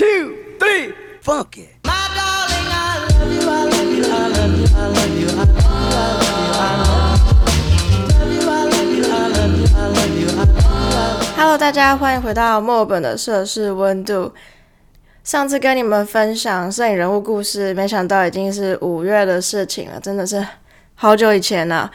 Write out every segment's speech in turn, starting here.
two, three, funky. Hello，大家欢迎回到墨尔本的摄氏温度。上次跟你们分享摄影人物故事，没想到已经是五月的事情了，真的是好久以前了。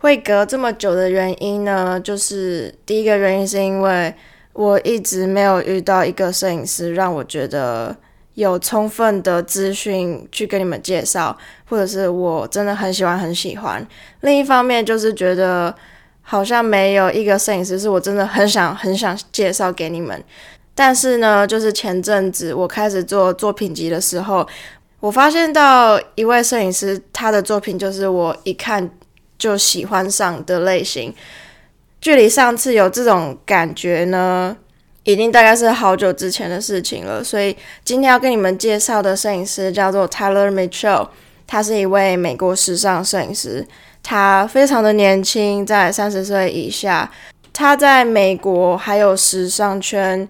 会隔这么久的原因呢，就是第一个原因是因为我一直没有遇到一个摄影师让我觉得有充分的资讯去跟你们介绍，或者是我真的很喜欢很喜欢。另一方面就是觉得好像没有一个摄影师是我真的很想很想介绍给你们。但是呢，就是前阵子我开始做作品集的时候，我发现到一位摄影师，他的作品就是我一看。就喜欢上的类型，距离上次有这种感觉呢，已经大概是好久之前的事情了。所以今天要跟你们介绍的摄影师叫做 Tyler Mitchell，他是一位美国时尚摄影师，他非常的年轻，在三十岁以下，他在美国还有时尚圈。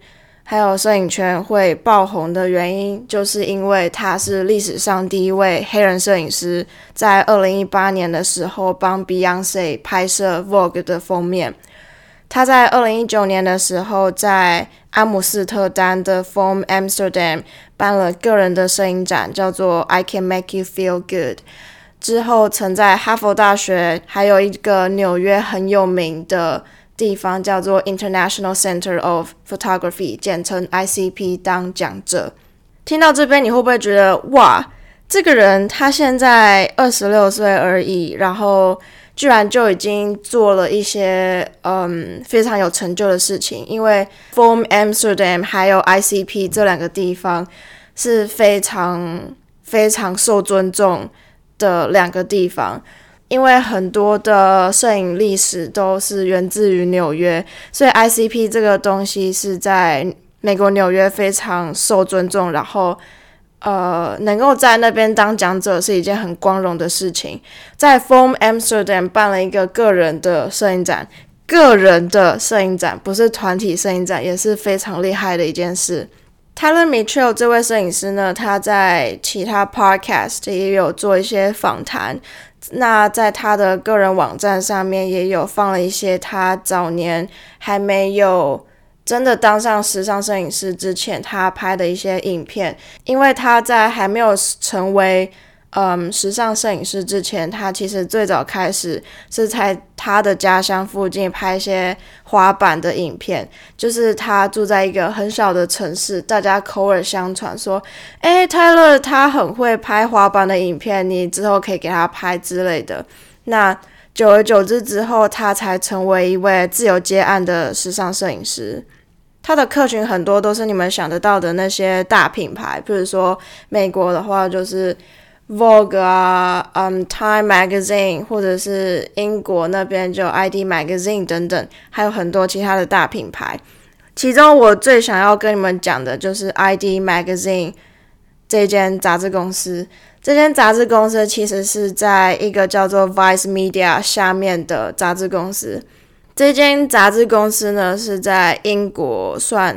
还有摄影圈会爆红的原因，就是因为他是历史上第一位黑人摄影师，在二零一八年的时候帮 Beyonce 拍摄 Vogue 的封面。他在二零一九年的时候，在阿姆斯特丹的 Form Amsterdam 办了个人的摄影展，叫做 I Can Make You Feel Good。之后曾在哈佛大学，还有一个纽约很有名的。地方叫做 International Center of Photography，简称 ICP，当讲者。听到这边，你会不会觉得哇，这个人他现在二十六岁而已，然后居然就已经做了一些嗯非常有成就的事情？因为 Form Amsterdam 还有 ICP 这两个地方是非常非常受尊重的两个地方。因为很多的摄影历史都是源自于纽约，所以 ICP 这个东西是在美国纽约非常受尊重。然后，呃，能够在那边当讲者是一件很光荣的事情。在 Form Amsterdam 办了一个个人的摄影展，个人的摄影展不是团体摄影展，也是非常厉害的一件事。Tyler Mitchell 这位摄影师呢，他在其他 Podcast 也有做一些访谈。那在他的个人网站上面也有放了一些他早年还没有真的当上时尚摄影师之前他拍的一些影片，因为他在还没有成为。嗯，时尚摄影师之前，他其实最早开始是在他的家乡附近拍一些滑板的影片。就是他住在一个很小的城市，大家口耳相传说，诶，泰勒他很会拍滑板的影片，你之后可以给他拍之类的。那久而久之之后，他才成为一位自由接案的时尚摄影师。他的客群很多都是你们想得到的那些大品牌，比如说美国的话就是。Vogue 啊，嗯，Time Magazine，或者是英国那边就 ID Magazine 等等，还有很多其他的大品牌。其中我最想要跟你们讲的就是 ID Magazine 这间杂志公司。这间杂志公司其实是在一个叫做 Vice Media 下面的杂志公司。这间杂志公司呢是在英国算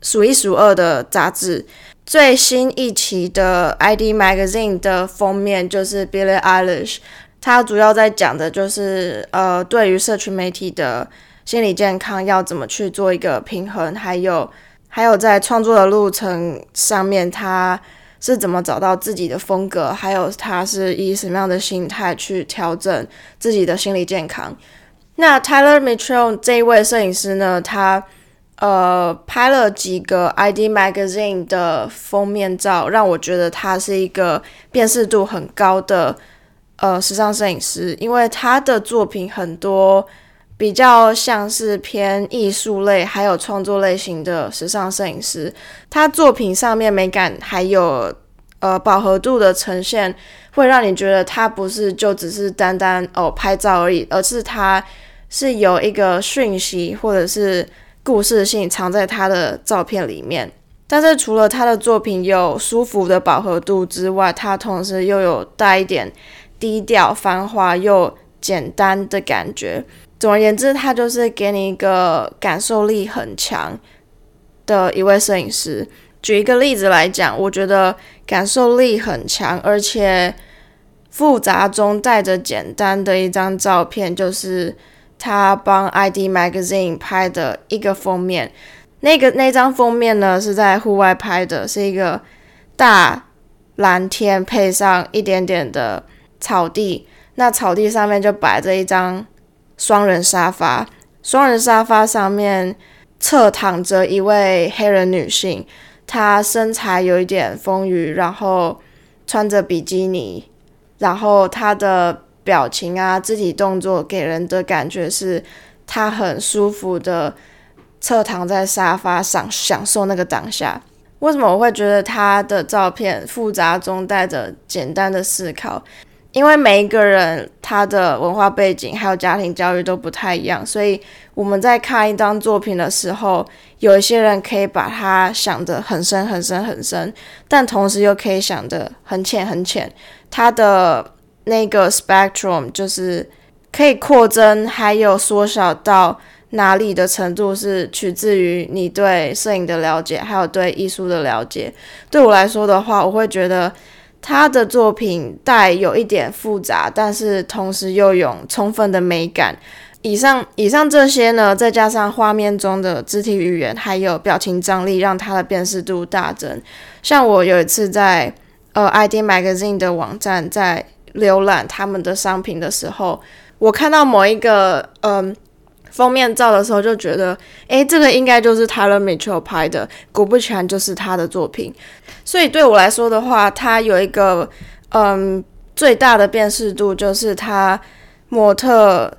数一数二的杂志。最新一期的 ID Magazine 的封面就是 Billie Eilish，它主要在讲的就是呃，对于社群媒体的心理健康要怎么去做一个平衡，还有还有在创作的路程上面，他是怎么找到自己的风格，还有他是以什么样的心态去调整自己的心理健康。那 Tyler Mitchell 这一位摄影师呢，他。呃，拍了几个 ID Magazine 的封面照，让我觉得他是一个辨识度很高的呃时尚摄影师，因为他的作品很多比较像是偏艺术类，还有创作类型的时尚摄影师。他作品上面美感还有呃饱和度的呈现，会让你觉得他不是就只是单单哦拍照而已，而是他是有一个讯息或者是。故事性藏在他的照片里面，但是除了他的作品有舒服的饱和度之外，他同时又有带一点低调、繁华又简单的感觉。总而言之，他就是给你一个感受力很强的一位摄影师。举一个例子来讲，我觉得感受力很强，而且复杂中带着简单的一张照片，就是他帮 ID Magazine 拍的一个封面。那个那张封面呢是在户外拍的，是一个大蓝天配上一点点的草地。那草地上面就摆着一张双人沙发，双人沙发上面侧躺着一位黑人女性，她身材有一点丰腴，然后穿着比基尼，然后她的表情啊、肢体动作给人的感觉是他很舒服的侧躺在沙发上享受那个当下。为什么我会觉得他的照片复杂中带着简单的思考？因为每一个人他的文化背景还有家庭教育都不太一样，所以我们在看一张作品的时候，有一些人可以把它想得很深很深很深，但同时又可以想得很浅很浅。他的那个 spectrum 就是可以扩增，还有缩小到哪里的程度，是取自于你对摄影的了解，还有对艺术的了解。对我来说的话，我会觉得。他的作品带有一点复杂，但是同时又有充分的美感。以上以上这些呢，再加上画面中的肢体语言还有表情张力，让他的辨识度大增。像我有一次在呃 ID Magazine 的网站在浏览他们的商品的时候，我看到某一个嗯。封面照的时候就觉得，诶，这个应该就是 Tyler Mitchell 拍的，果不其然就是他的作品。所以对我来说的话，他有一个嗯最大的辨识度，就是他模特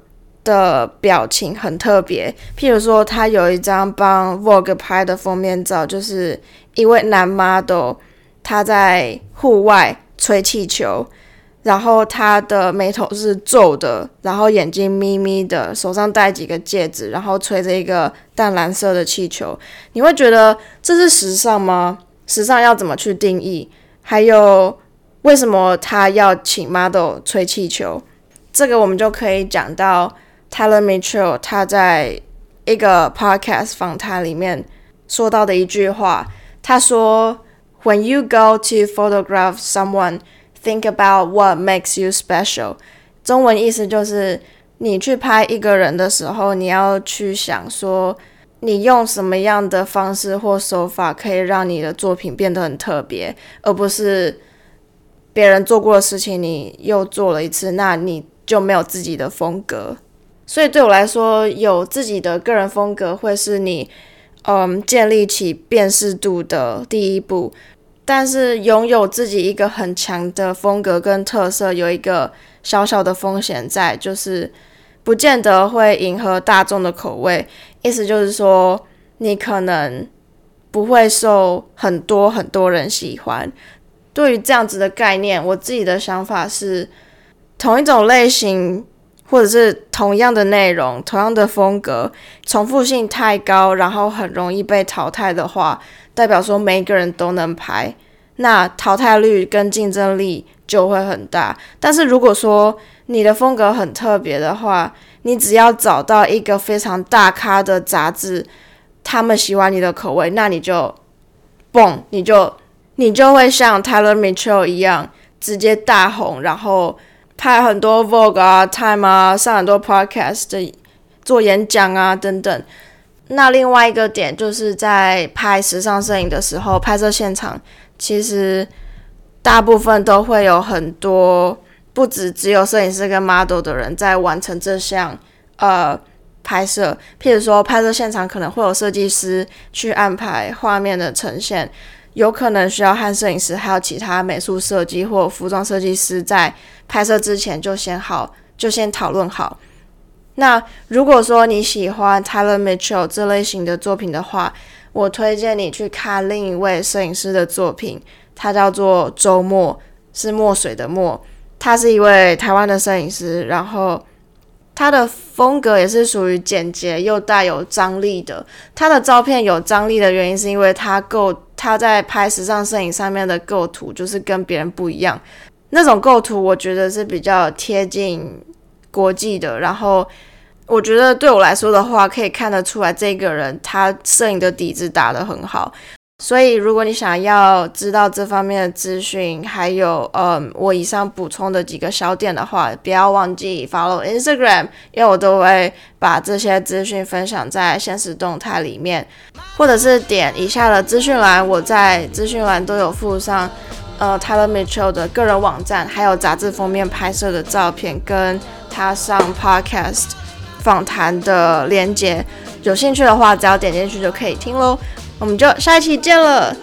的表情很特别。譬如说，他有一张帮 Vogue 拍的封面照，就是一位男 model 他在户外吹气球。然后他的眉头是皱的，然后眼睛眯眯的，手上戴几个戒指，然后吹着一个淡蓝色的气球。你会觉得这是时尚吗？时尚要怎么去定义？还有为什么他要请 model 吹气球？这个我们就可以讲到 Taylor Mitchell 他在一个 podcast 访谈里面说到的一句话。他说：“When you go to photograph someone。” Think about what makes you special。中文意思就是，你去拍一个人的时候，你要去想说，你用什么样的方式或手法可以让你的作品变得很特别，而不是别人做过的事情你又做了一次，那你就没有自己的风格。所以对我来说，有自己的个人风格会是你嗯建立起辨识度的第一步。但是拥有自己一个很强的风格跟特色，有一个小小的风险在，就是不见得会迎合大众的口味。意思就是说，你可能不会受很多很多人喜欢。对于这样子的概念，我自己的想法是，同一种类型或者是同样的内容、同样的风格，重复性太高，然后很容易被淘汰的话。代表说每一个人都能拍，那淘汰率跟竞争力就会很大。但是如果说你的风格很特别的话，你只要找到一个非常大咖的杂志，他们喜欢你的口味，那你就，嘣，你就你就会像 Taylor Mitchell 一样直接大红，然后拍很多 Vogue 啊、Time 啊，上很多 Podcast 做演讲啊等等。那另外一个点就是在拍时尚摄影的时候，拍摄现场其实大部分都会有很多不止只有摄影师跟 model 的人在完成这项呃拍摄。譬如说，拍摄现场可能会有设计师去安排画面的呈现，有可能需要和摄影师还有其他美术设计或服装设计师在拍摄之前就先好就先讨论好。那如果说你喜欢 Tyler Mitchell 这类型的作品的话，我推荐你去看另一位摄影师的作品，他叫做周末，是墨水的墨。他是一位台湾的摄影师，然后他的风格也是属于简洁又带有张力的。他的照片有张力的原因是因为他构他在拍时尚摄影上面的构图就是跟别人不一样，那种构图我觉得是比较贴近。国际的，然后我觉得对我来说的话，可以看得出来这个人他摄影的底子打得很好。所以，如果你想要知道这方面的资讯，还有嗯我以上补充的几个小点的话，不要忘记 follow Instagram，因为我都会把这些资讯分享在现实动态里面，或者是点以下的资讯栏，我在资讯栏都有附上呃 Tyler Mitchell 的个人网站，还有杂志封面拍摄的照片，跟他上 Podcast 访谈的连接。有兴趣的话，只要点进去就可以听喽。我们就下一期见了。